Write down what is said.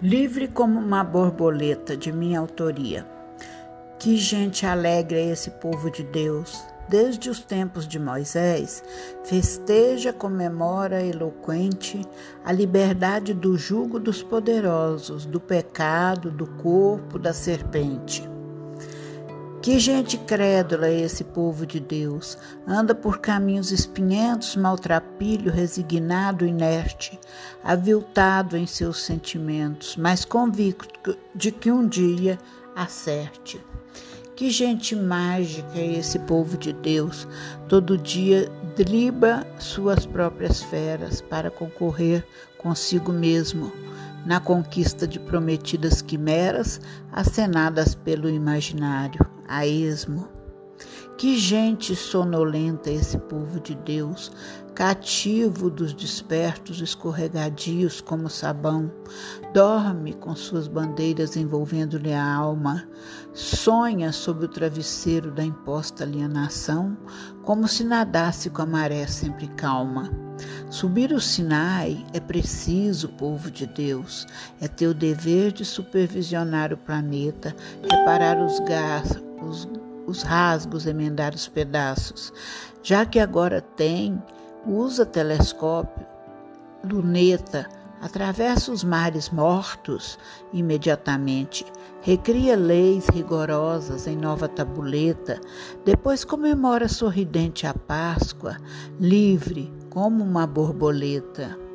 Livre como uma borboleta, de minha autoria. Que gente alegre é esse povo de Deus. Desde os tempos de Moisés, festeja, comemora eloquente a liberdade do jugo dos poderosos, do pecado, do corpo, da serpente. Que gente crédula é esse povo de Deus. Anda por caminhos espinhentos, maltrapilho, resignado, inerte, aviltado em seus sentimentos, mas convicto de que um dia acerte. Que gente mágica é esse povo de Deus. Todo dia driba suas próprias feras para concorrer consigo mesmo na conquista de prometidas quimeras acenadas pelo imaginário a esmo. Que gente sonolenta esse povo de Deus, cativo dos despertos escorregadios como sabão, dorme com suas bandeiras envolvendo-lhe a alma, sonha sob o travesseiro da imposta alienação, como se nadasse com a maré sempre calma. Subir o Sinai é preciso, povo de Deus, é teu dever de supervisionar o planeta, reparar os, gás, os, os rasgos, emendar os pedaços. Já que agora tem, usa telescópio, luneta, atravessa os mares mortos imediatamente, recria leis rigorosas em nova tabuleta, depois comemora sorridente a Páscoa, livre como uma borboleta.